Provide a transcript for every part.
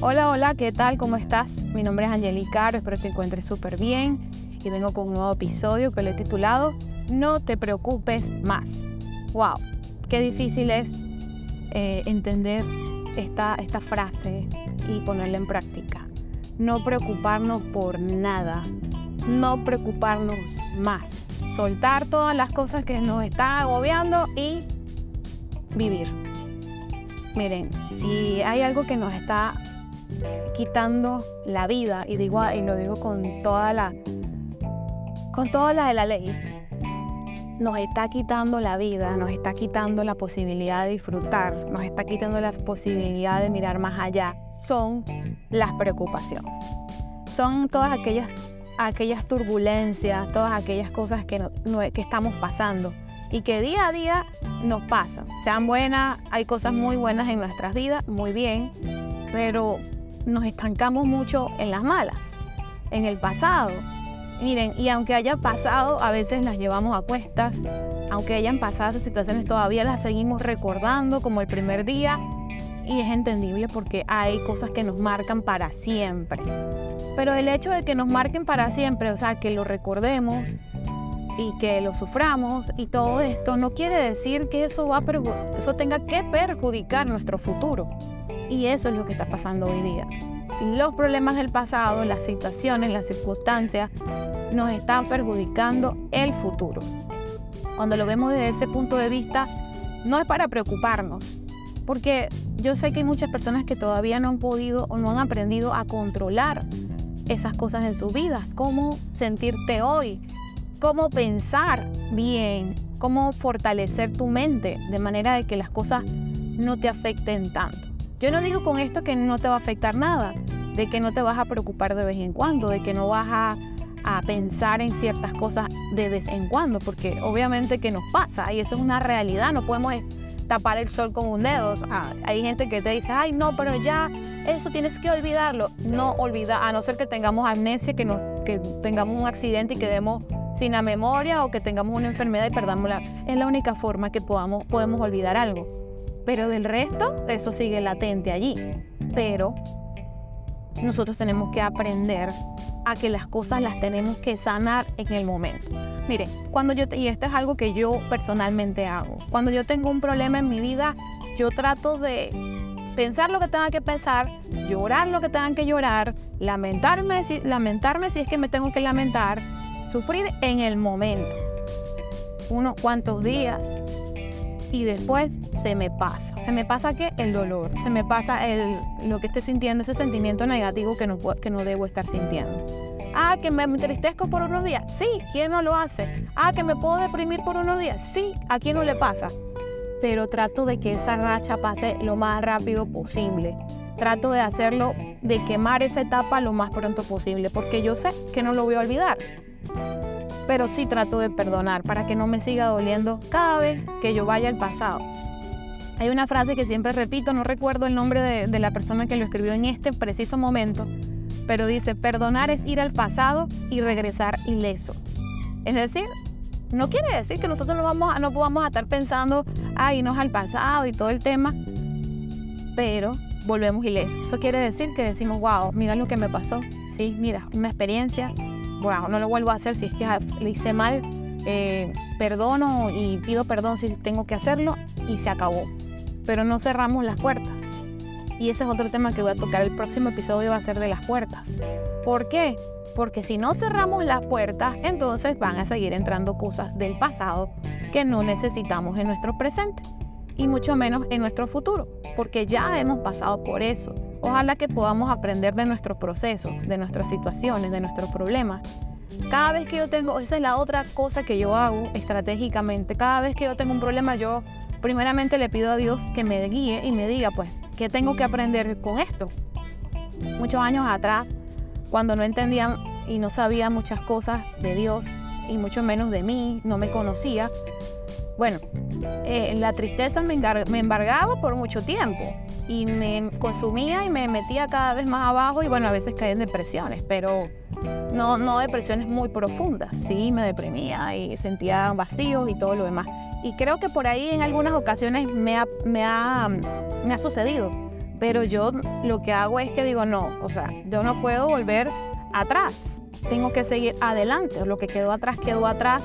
Hola, hola, ¿qué tal? ¿Cómo estás? Mi nombre es Angelica Caro, espero te encuentres súper bien y vengo con un nuevo episodio que le he titulado No te preocupes más. ¡Wow! Qué difícil es eh, entender esta, esta frase y ponerla en práctica. No preocuparnos por nada, no preocuparnos más. Soltar todas las cosas que nos están agobiando y vivir. Miren, si hay algo que nos está quitando la vida, y, digo, y lo digo con toda la con toda la de la ley, nos está quitando la vida, nos está quitando la posibilidad de disfrutar, nos está quitando la posibilidad de mirar más allá, son las preocupaciones. Son todas aquellas, aquellas turbulencias, todas aquellas cosas que, que estamos pasando y que día a día nos pasan. Sean buenas, hay cosas muy buenas en nuestras vidas, muy bien, pero nos estancamos mucho en las malas, en el pasado. Miren, y aunque haya pasado, a veces las llevamos a cuestas, aunque hayan pasado esas situaciones, todavía las seguimos recordando como el primer día y es entendible porque hay cosas que nos marcan para siempre. Pero el hecho de que nos marquen para siempre, o sea, que lo recordemos y que lo suframos y todo esto, no quiere decir que eso, va eso tenga que perjudicar nuestro futuro. Y eso es lo que está pasando hoy día. Los problemas del pasado, las situaciones, las circunstancias, nos están perjudicando el futuro. Cuando lo vemos desde ese punto de vista, no es para preocuparnos, porque yo sé que hay muchas personas que todavía no han podido o no han aprendido a controlar esas cosas en su vida, cómo sentirte hoy, cómo pensar bien, cómo fortalecer tu mente de manera de que las cosas no te afecten tanto. Yo no digo con esto que no te va a afectar nada, de que no te vas a preocupar de vez en cuando, de que no vas a, pensar en ciertas cosas de vez en cuando, porque obviamente que nos pasa y eso es una realidad, no podemos tapar el sol con un dedo. hay gente que te dice, ay no, pero ya eso tienes que olvidarlo. No olvida, a no ser que tengamos amnesia, que, que tengamos un accidente y quedemos sin la memoria o que tengamos una enfermedad y perdamos la... Es la única forma que podamos, podemos olvidar algo. Pero del resto, eso sigue latente allí. Pero nosotros tenemos que aprender a que las cosas las tenemos que sanar en el momento. Mire, cuando yo, y esto es algo que yo personalmente hago, cuando yo tengo un problema en mi vida, yo trato de pensar lo que tenga que pensar, llorar lo que tenga que llorar, lamentarme si, lamentarme si es que me tengo que lamentar, sufrir en el momento. Unos cuantos días, y después se me pasa. Se me pasa que el dolor, se me pasa el, lo que esté sintiendo, ese sentimiento negativo que no, que no debo estar sintiendo. Ah, que me entristezco por unos días. Sí, ¿quién no lo hace? Ah, que me puedo deprimir por unos días. Sí, ¿a quién no le pasa? Pero trato de que esa racha pase lo más rápido posible. Trato de hacerlo, de quemar esa etapa lo más pronto posible, porque yo sé que no lo voy a olvidar pero sí trato de perdonar para que no me siga doliendo cada vez que yo vaya al pasado. Hay una frase que siempre repito, no recuerdo el nombre de, la persona que lo escribió en este preciso momento, pero dice, perdonar es ir al pasado y regresar ileso. Es decir, no quiere decir que nosotros no, vamos a, no podamos estar pensando, ay, no es al pasado y todo el tema, pero volvemos ilesos. Eso quiere decir que decimos, wow, mira lo que me pasó. Sí, mira, una experiencia, bueno, no lo vuelvo a hacer si es que le hice mal, eh, perdono y pido perdón si tengo que hacerlo y se acabó. Pero no cerramos las puertas. Y ese es otro tema que voy a tocar el próximo episodio, va a ser de las puertas. ¿Por qué? Porque si no cerramos las puertas, entonces van a seguir entrando cosas del pasado que no necesitamos en nuestro presente y mucho menos en nuestro futuro, porque ya hemos pasado por eso. Ojalá que podamos aprender de nuestro proceso, de nuestras situaciones, de nuestros problemas. Cada vez que yo tengo, esa es la otra cosa que yo hago estratégicamente, cada vez que yo tengo un problema, yo primeramente le pido a Dios que me guíe y me diga, pues, ¿qué tengo que aprender con esto? Muchos años atrás, cuando no entendía y no sabía muchas cosas de Dios, y mucho menos de mí, no me conocía, bueno, eh, la tristeza me embargaba por mucho tiempo y me consumía y me metía cada vez más abajo y bueno, a veces caía en depresiones, pero no, no depresiones muy profundas, sí, me deprimía y sentía vacíos y todo lo demás. Y creo que por ahí en algunas ocasiones me ha, me ha, me ha sucedido Pero yo lo que hago es que digo, no, o sea, yo no puedo volver atrás. Tengo que seguir adelante. Lo que quedó atrás quedó atrás.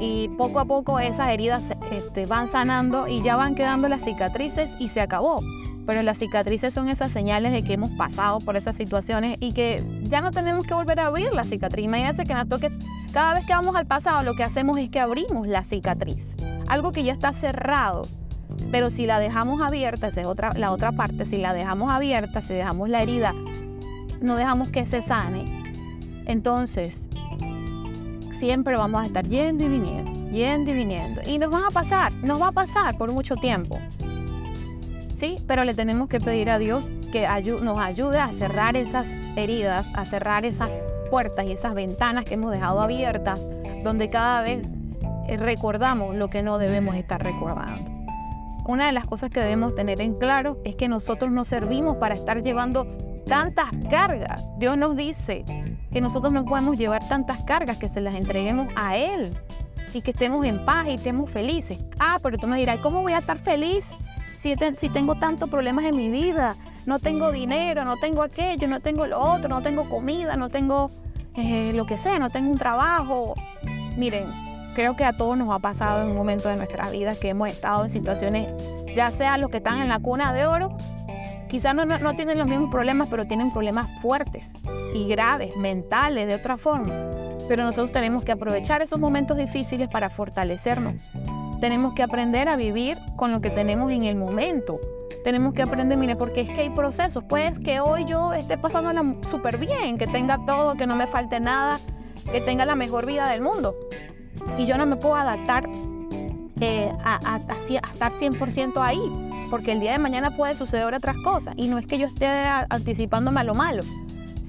Y poco a poco esas heridas este, van sanando y ya van quedando las cicatrices y se acabó. Pero las cicatrices son esas señales de que hemos pasado por esas situaciones y que ya no tenemos que volver a abrir la cicatriz. Imagínense que nos toque, cada vez que vamos al pasado, lo que hacemos es que abrimos la cicatriz. Algo que ya está cerrado. Pero si la dejamos abierta, esa es otra, la otra parte, si la dejamos abierta, si dejamos la herida, no dejamos que se sane, entonces siempre vamos a estar yendo y viniendo, yendo y viniendo. Y nos van a pasar, nos va a pasar por mucho tiempo. ¿Sí? Pero le tenemos que pedir a Dios que nos ayude a cerrar esas heridas, a cerrar esas puertas y esas ventanas que hemos dejado abiertas, donde cada vez eh, recordamos lo que no debemos estar recordando. Una de las cosas que debemos tener en claro es que nosotros no servimos para estar llevando tantas cargas. Dios nos dice que nosotros no podemos llevar tantas cargas, que se las entreguemos a Él y que estemos en paz y estemos felices. Ah, pero tú me dirás, ¿cómo voy a estar feliz si, tengo tantos problemas en mi vida? No tengo dinero, no tengo aquello, no tengo lo otro, no tengo comida, no tengo eh, lo que sea, no tengo un trabajo. Miren, creo que a todos nos ha pasado en un momento de nuestra vida que hemos estado en situaciones, ya sea los que están en la cuna de oro, quizás no, no, tienen los mismos problemas, pero tienen problemas fuertes y graves, mentales, de otra forma. Pero nosotros tenemos que aprovechar esos momentos difíciles para fortalecernos. Tenemos que aprender a vivir con lo que tenemos en el momento. Tenemos que aprender, mire, porque es que hay procesos. Pues que hoy yo esté pasándola súper bien, que tenga todo, que no me falte nada, que tenga la mejor vida del mundo. Y yo no me puedo adaptar eh, a, a, a, estar 100% ahí, porque el día de mañana puede suceder otras cosas. Y no es que yo esté anticipándome a lo malo,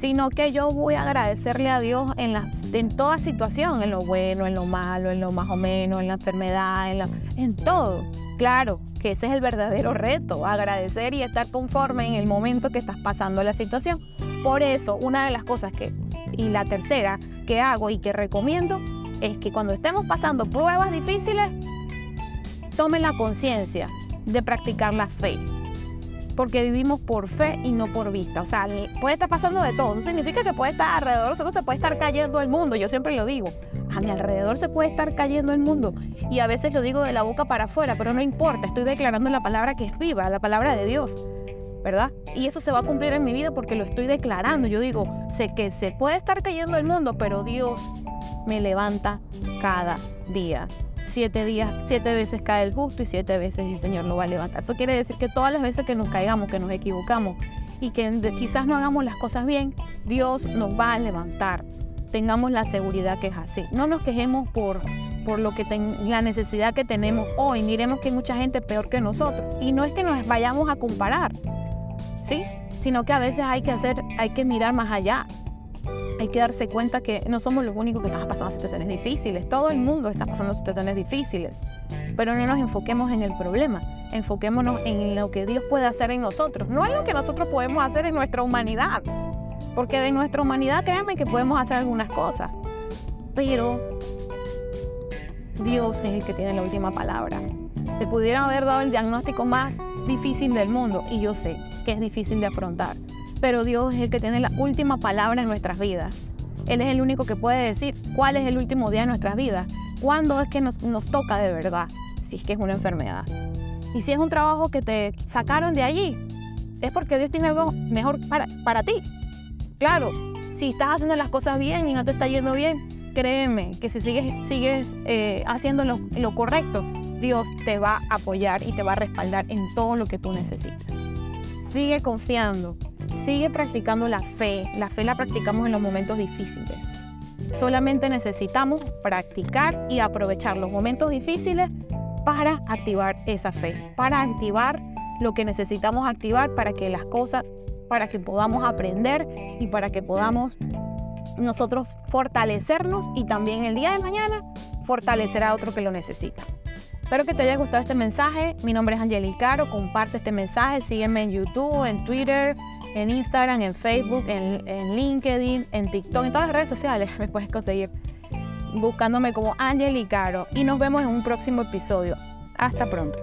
sino que yo voy a agradecerle a Dios en, la, en toda situación, en lo bueno, en lo malo, en lo más o menos, en la enfermedad, en, la, en todo. Claro, que ese es el verdadero reto, agradecer y estar conforme en el momento que estás pasando la situación. Por eso, una de las cosas que, y la tercera que hago y que recomiendo, es que cuando estemos pasando pruebas difíciles, tomen la conciencia de practicar la fe porque vivimos por fe y no por vista. O sea, puede estar pasando de todo. No significa que puede estar alrededor, nosotros se puede estar cayendo el mundo. Yo siempre lo digo. A mi alrededor se puede estar cayendo el mundo. Y a veces lo digo de la boca para afuera, pero no importa. Estoy declarando la palabra que es viva, la palabra de Dios. ¿Verdad? Y eso se va a cumplir en mi vida porque lo estoy declarando. Yo digo, sé que se puede estar cayendo el mundo, pero Dios me levanta cada día siete días, siete veces cae el justo y siete veces el Señor lo va a levantar. Eso quiere decir que todas las veces que nos caigamos, que nos equivocamos y que quizás no hagamos las cosas bien, Dios nos va a levantar. Tengamos la seguridad que es así. No nos quejemos por, por lo que la necesidad que tenemos hoy. Miremos que hay mucha gente peor que nosotros. Y no es que nos vayamos a comparar, ¿sí? Sino que a veces hay que hacer, hay que mirar más allá hay que darse cuenta que no somos los únicos que estamos pasando situaciones difíciles. Todo el mundo está pasando situaciones difíciles. Pero no nos enfoquemos en el problema. Enfoquémonos en lo que Dios puede hacer en nosotros. No en lo que nosotros podemos hacer en nuestra humanidad. Porque de nuestra humanidad, créanme que podemos hacer algunas cosas. Pero Dios es el que tiene la última palabra. Te pudieran haber dado el diagnóstico más difícil del mundo. Y yo sé que es difícil de afrontar pero Dios es el que tiene la última palabra en nuestras vidas. Él es el único que puede decir cuál es el último día de nuestras vidas, cuándo es que nos, toca de verdad, si es que es una enfermedad. Y si es un trabajo que te sacaron de allí, es porque Dios tiene algo mejor para, para ti. Claro, si estás haciendo las cosas bien y no te está yendo bien, créeme que si sigues, sigues eh, haciendo lo correcto, Dios te va a apoyar y te va a respaldar en todo lo que tú necesites. Sigue confiando, Sigue practicando la fe. La fe la practicamos en los momentos difíciles. Solamente necesitamos practicar y aprovechar los momentos difíciles para activar esa fe, para activar lo que necesitamos activar para que las cosas, para que podamos aprender y para que podamos nosotros fortalecernos y también el día de mañana fortalecer a otro que lo necesita. Espero que te haya gustado este mensaje. Mi nombre es Angelica Caro. Comparte este mensaje. Sígueme en YouTube, en Twitter, en Instagram, en Facebook, en, LinkedIn, en TikTok, en todas las redes sociales. Me puedes conseguir buscándome como Angelica Caro. Y nos vemos en un próximo episodio. Hasta pronto.